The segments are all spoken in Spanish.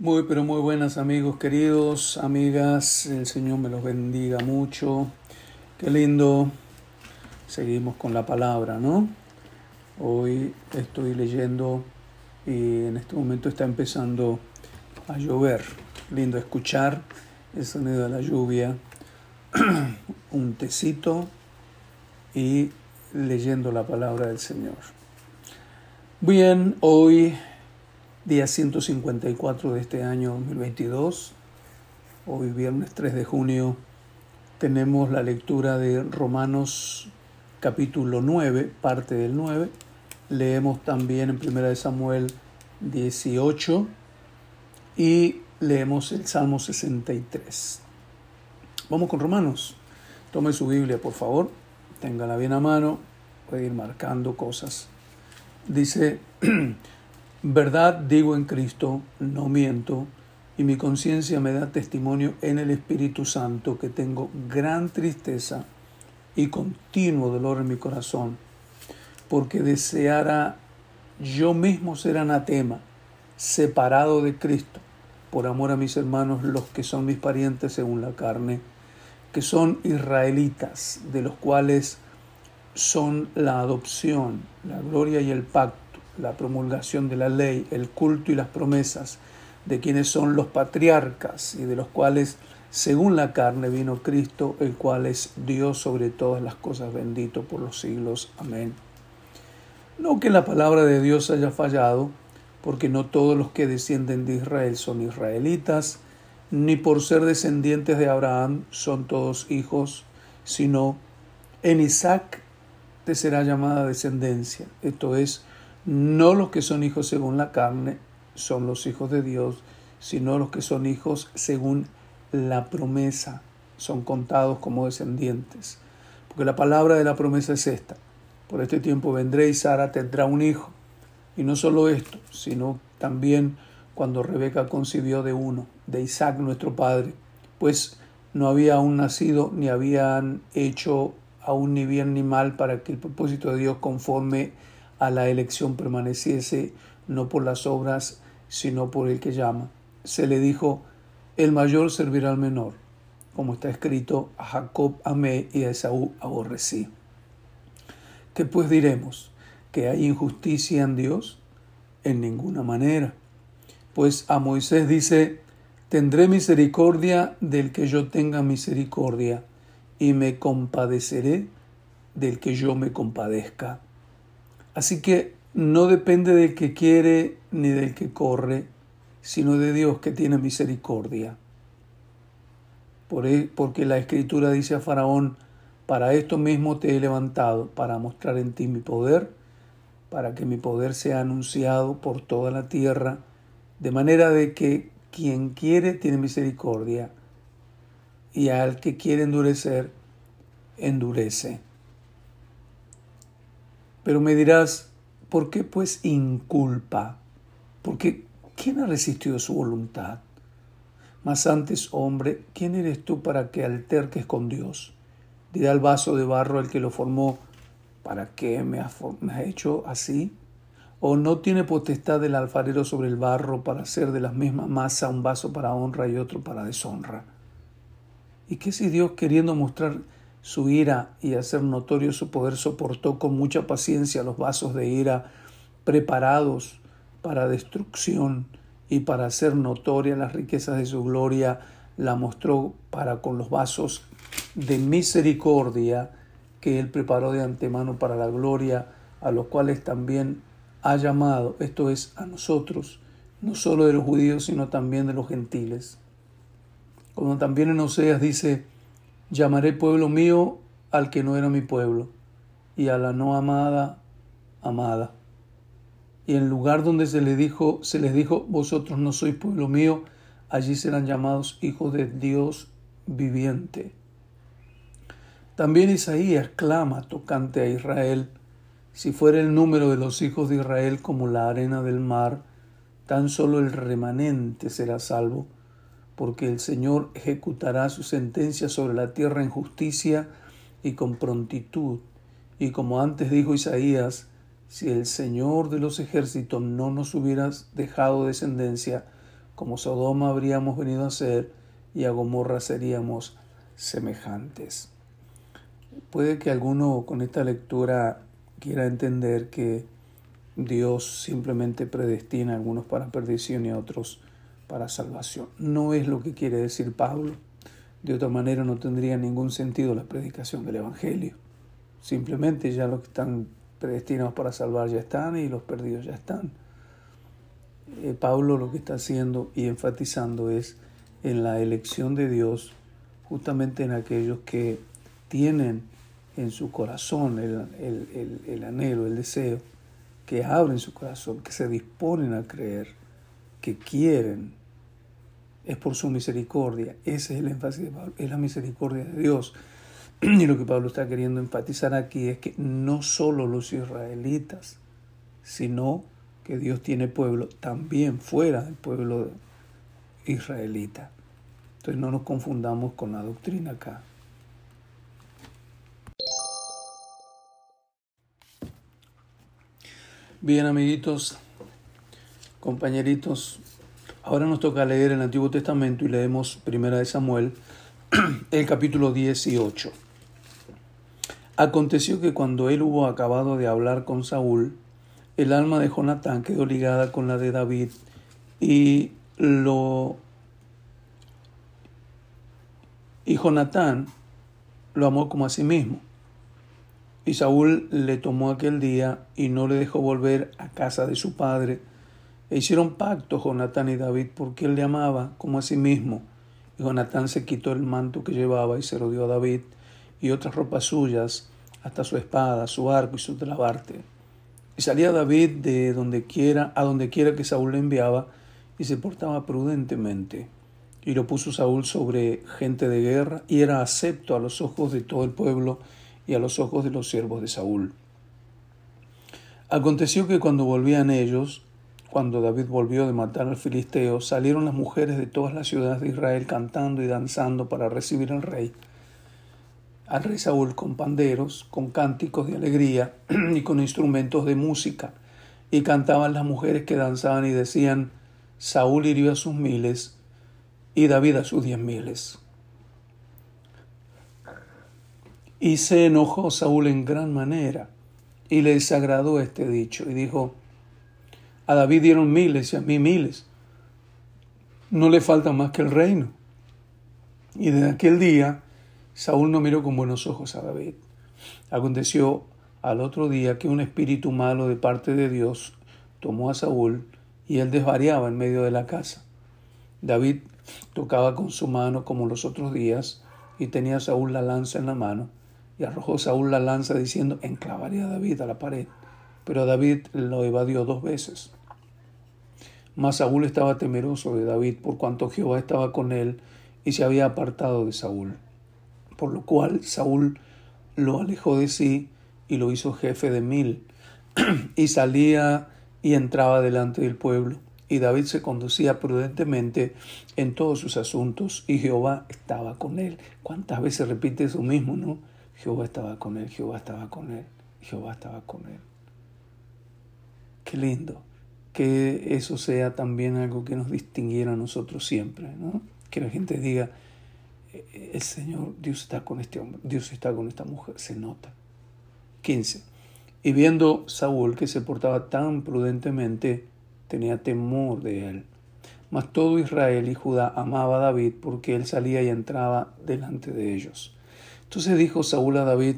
Muy, pero muy buenas amigos queridos, amigas, el Señor me los bendiga mucho. Qué lindo. Seguimos con la palabra, ¿no? Hoy estoy leyendo y en este momento está empezando a llover. Lindo escuchar el sonido de la lluvia, un tecito y leyendo la palabra del Señor. Bien, hoy día 154 de este año 2022. Hoy viernes 3 de junio tenemos la lectura de Romanos capítulo 9, parte del 9. Leemos también en 1 de Samuel 18 y leemos el Salmo 63. Vamos con Romanos. Tome su Biblia, por favor. Téngala bien a mano. Puede ir marcando cosas. Dice Verdad digo en Cristo, no miento, y mi conciencia me da testimonio en el Espíritu Santo que tengo gran tristeza y continuo dolor en mi corazón, porque deseara yo mismo ser anatema, separado de Cristo, por amor a mis hermanos, los que son mis parientes según la carne, que son israelitas, de los cuales son la adopción, la gloria y el pacto la promulgación de la ley, el culto y las promesas de quienes son los patriarcas y de los cuales, según la carne, vino Cristo, el cual es Dios sobre todas las cosas, bendito por los siglos. Amén. No que la palabra de Dios haya fallado, porque no todos los que descienden de Israel son israelitas, ni por ser descendientes de Abraham son todos hijos, sino en Isaac te será llamada descendencia, esto es, no los que son hijos según la carne son los hijos de Dios, sino los que son hijos según la promesa, son contados como descendientes. Porque la palabra de la promesa es esta. Por este tiempo vendré y Sara tendrá un hijo. Y no solo esto, sino también cuando Rebeca concibió de uno, de Isaac nuestro padre, pues no había aún nacido ni habían hecho aún ni bien ni mal para que el propósito de Dios conforme a la elección permaneciese no por las obras, sino por el que llama. Se le dijo, el mayor servirá al menor, como está escrito, a Jacob amé y a Esaú aborrecí. ¿Qué pues diremos? ¿Que hay injusticia en Dios? En ninguna manera. Pues a Moisés dice, tendré misericordia del que yo tenga misericordia, y me compadeceré del que yo me compadezca. Así que no depende del que quiere ni del que corre, sino de Dios que tiene misericordia. E, porque la escritura dice a Faraón, para esto mismo te he levantado, para mostrar en ti mi poder, para que mi poder sea anunciado por toda la tierra, de manera de que quien quiere tiene misericordia, y al que quiere endurecer, endurece. Pero me dirás, ¿por qué pues inculpa? Porque ¿quién ha resistido su voluntad? Mas antes, hombre, ¿quién eres tú para que alterques con Dios? Dirá el vaso de barro el que lo formó, ¿para qué me has, hecho así? ¿O no tiene potestad el alfarero sobre el barro para hacer de la misma masa un vaso para honra y otro para deshonra? ¿Y qué si Dios, queriendo mostrar su ira y hacer notorio su poder, soportó con mucha paciencia los vasos de ira preparados para destrucción y para hacer notoria las riquezas de su gloria, la mostró para con los vasos de misericordia que él preparó de antemano para la gloria, a los cuales también ha llamado, esto es, a nosotros, no solo de los judíos, sino también de los gentiles. Como también en Oseas dice, Llamaré pueblo mío al que no era mi pueblo, y a la no amada, amada. Y en lugar donde se les dijo, se les dijo, vosotros no sois pueblo mío, allí serán llamados hijos de Dios viviente. También Isaías clama tocante a Israel, si fuera el número de los hijos de Israel como la arena del mar, tan solo el remanente será salvo porque el Señor ejecutará su sentencia sobre la tierra en justicia y con prontitud. Y como antes dijo Isaías, si el Señor de los ejércitos no nos hubiera dejado descendencia, como Sodoma habríamos venido a ser y a Gomorra seríamos semejantes. Puede que alguno con esta lectura quiera entender que Dios simplemente predestina a algunos para perdición y a otros para salvación. No es lo que quiere decir Pablo. De otra manera no tendría ningún sentido la predicación del Evangelio. Simplemente ya los que están predestinados para salvar ya están y los perdidos ya están. Eh, Pablo lo que está haciendo y enfatizando es en la elección de Dios, justamente en aquellos que tienen en su corazón el, anhelo, el deseo, que abren su corazón, que se disponen a creer, que quieren, es por su misericordia. Ese es el énfasis de Pablo, es la misericordia de Dios. Y lo que Pablo está queriendo enfatizar aquí es que no solo los israelitas, sino que Dios tiene pueblo también fuera del pueblo israelita. Entonces no nos confundamos con la doctrina acá. Bien, amiguitos, compañeritos, ahora nos toca leer el Antiguo Testamento y leemos Primera de Samuel, el capítulo 18. Aconteció que cuando él hubo acabado de hablar con Saúl, el alma de Jonatán quedó ligada con la de David y lo y Jonatán lo amó como a sí mismo. Y Saúl le tomó aquel día y no le dejó volver a casa de su padre. E hicieron pacto Jonatán y David porque él le amaba como a sí mismo. Y Jonatán se quitó el manto que llevaba y se lo dio a David y otras ropas suyas, hasta su espada, su arco y su trabarte. Y salía David de donde quiera, a donde quiera que Saúl le enviaba, y se portaba prudentemente. Y lo puso Saúl sobre gente de guerra, y era acepto a los ojos de todo el pueblo y a los ojos de los siervos de Saúl. Aconteció que cuando volvían ellos, cuando David volvió de matar al filisteo, salieron las mujeres de todas las ciudades de Israel cantando y danzando para recibir al rey al rey Saúl con panderos, con cánticos de alegría y con instrumentos de música. Y cantaban las mujeres que danzaban y decían, Saúl hirió a sus miles y David a sus diez miles. Y se enojó Saúl en gran manera y le desagradó este dicho y dijo, a David dieron miles y a mí miles. No le falta más que el reino. Y desde aquel día Saúl no miró con buenos ojos a David. Aconteció al otro día que un espíritu malo de parte de Dios tomó a Saúl y él desvariaba en medio de la casa. David tocaba con su mano como los otros días y tenía Saúl la lanza en la mano y arrojó Saúl la lanza diciendo enclavaría a David a la pared. Pero David lo evadió dos veces. Mas Saúl estaba temeroso de David por cuanto Jehová estaba con él y se había apartado de Saúl por lo cual Saúl lo alejó de sí y lo hizo jefe de mil, y salía y entraba delante del pueblo. Y David se conducía prudentemente en todos sus asuntos, y Jehová estaba con él. ¿Cuántas veces repite eso mismo, no? Jehová estaba con él, Jehová estaba con él, Jehová estaba con él. Qué lindo que eso sea también algo que nos distinguiera a nosotros siempre, ¿no? Que la gente diga, eh, el Señor, Dios está con este hombre, Dios está con esta mujer, se nota. 15. Y viendo Saúl que se portaba tan prudentemente, tenía temor de él. Mas todo Israel y Judá amaba a David porque él salía y entraba delante de ellos. Entonces dijo Saúl a David,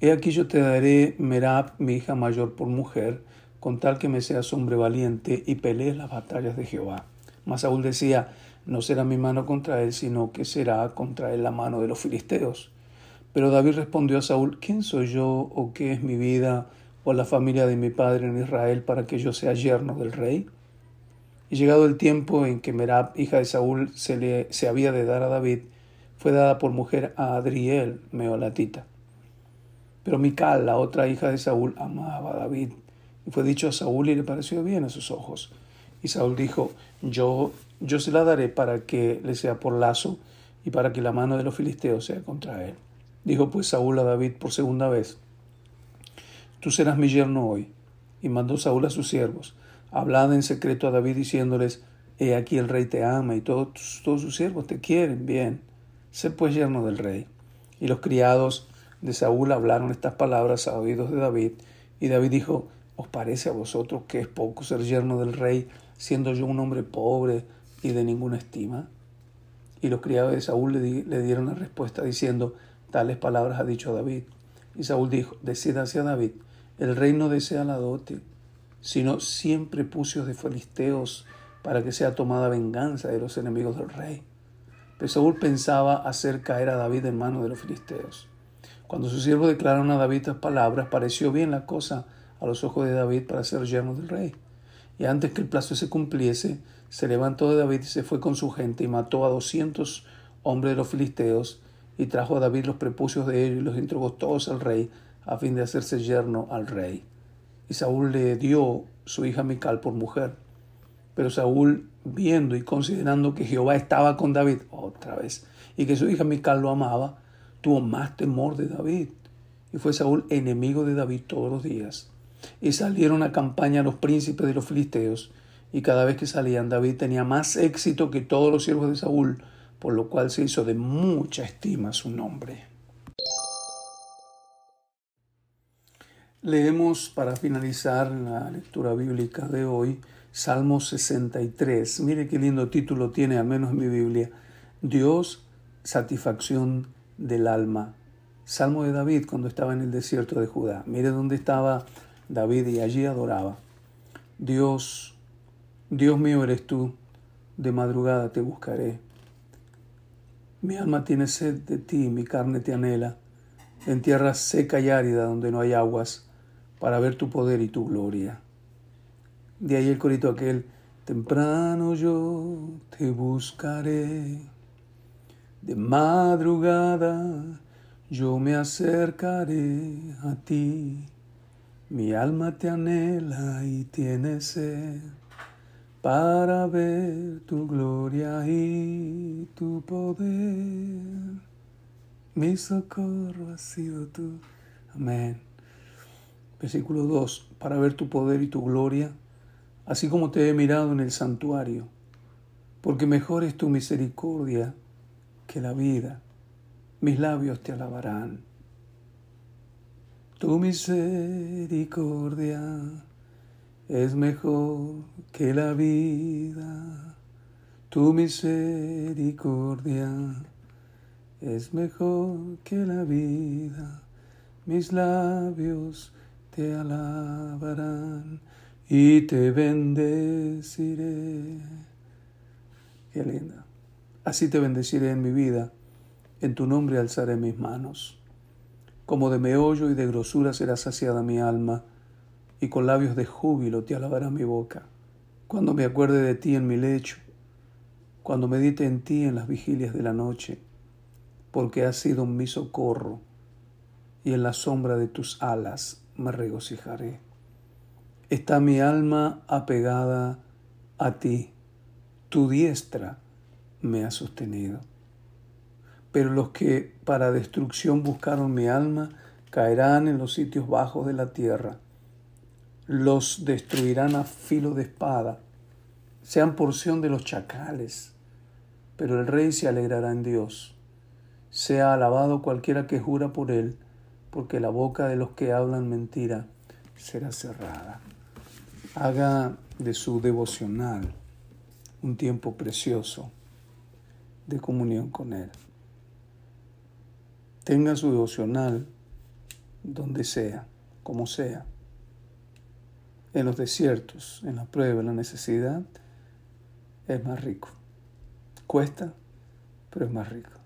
He aquí yo te daré Merab, mi hija mayor, por mujer, con tal que me seas hombre valiente y pelees las batallas de Jehová. Mas Saúl decía, no será mi mano contra él, sino que será contra él la mano de los filisteos. Pero David respondió a Saúl, ¿quién soy yo o qué es mi vida o la familia de mi padre en Israel para que yo sea yerno del rey? Y llegado el tiempo en que Merab, hija de Saúl, se, le, se había de dar a David, fue dada por mujer a Adriel, meolatita. Pero Mical, la otra hija de Saúl, amaba a David. Fue dicho a Saúl y le pareció bien a sus ojos. Y Saúl dijo, yo yo se la daré para que le sea por lazo y para que la mano de los filisteos sea contra él. Dijo pues Saúl a David por segunda vez, Tú serás mi yerno hoy. Y mandó Saúl a sus siervos, hablad en secreto a David diciéndoles, he aquí el rey te ama y todos, todos sus siervos te quieren bien. Sé pues yerno del rey. Y los criados de Saúl hablaron estas palabras a oídos de David, y David dijo, ¿os parece a vosotros que es poco ser yerno del rey, siendo yo un hombre pobre y de ninguna estima? Y los criados de Saúl le, dieron la respuesta diciendo, tales palabras ha dicho David. Y Saúl dijo, decida hacia David, el rey no desea la dote, sino siempre pucios de filisteos para que sea tomada venganza de los enemigos del rey. Pero Saúl pensaba hacer caer a David en manos de los filisteos. Cuando sus siervos declararon a David estas palabras, pareció bien la cosa a los ojos de David para ser yerno del rey. Y antes que el plazo se cumpliese, se levantó de David y se fue con su gente y mató a doscientos hombres de los filisteos y trajo a David los prepucios de ellos y los entregó todos al rey a fin de hacerse yerno al rey. Y Saúl le dio su hija Mical por mujer. Pero Saúl, viendo y considerando que Jehová estaba con David, otra vez, y que su hija Mical lo amaba, tuvo más temor de David. Y fue Saúl enemigo de David todos los días. Y salieron a campaña los príncipes de los filisteos, y cada vez que salían David tenía más éxito que todos los siervos de Saúl, por lo cual se hizo de mucha estima su nombre. Leemos para finalizar la lectura bíblica de hoy Salmo 63. Mire qué lindo título tiene, al menos en mi Biblia. Dios, satisfacción del alma. Salmo de David cuando estaba en el desierto de Judá. Mire dónde estaba David y allí adoraba. Dios, Dios mío eres tú, de madrugada te buscaré. Mi alma tiene sed de ti, mi carne te anhela, en tierra seca y árida donde no hay aguas, para ver tu poder y tu gloria. De ahí el corito aquel, temprano yo te buscaré, de madrugada yo me acercaré a ti, mi alma te anhela y tiene sed para ver tu gloria y tu poder. Mi socorro ha sido tú. Amén. Versículo 2. Para ver tu poder y tu gloria así como te he mirado en el santuario, porque mejor es tu misericordia que la vida. Mis labios te alabarán. Tu misericordia es mejor que la vida. Tu misericordia es mejor que la vida. Mis labios te alabarán y te bendeciré. Qué linda. Así te bendeciré en mi vida, en tu nombre alzaré mis manos. Como de meollo y de grosura será saciada mi alma, y con labios de júbilo te alabará mi boca. Cuando me acuerde de ti en mi lecho, cuando medite en ti en las vigilias de la noche, porque has sido mi socorro, y en la sombra de tus alas me regocijaré está mi alma apegada a ti. Tu diestra me ha sostenido. Pero los que para destrucción buscaron mi alma caerán en los sitios bajos de la tierra. Los destruirán a filo de espada, sean porción de los chacales. Pero el rey se alegrará en Dios. Sea alabado cualquiera que jura por él, porque la boca de los que hablan mentira será cerrada haga de su devocional un tiempo precioso de comunión con Él. Tenga su devocional donde sea, como sea, en los desiertos, en la prueba, en la necesidad, es más rico. Cuesta, pero es más rico.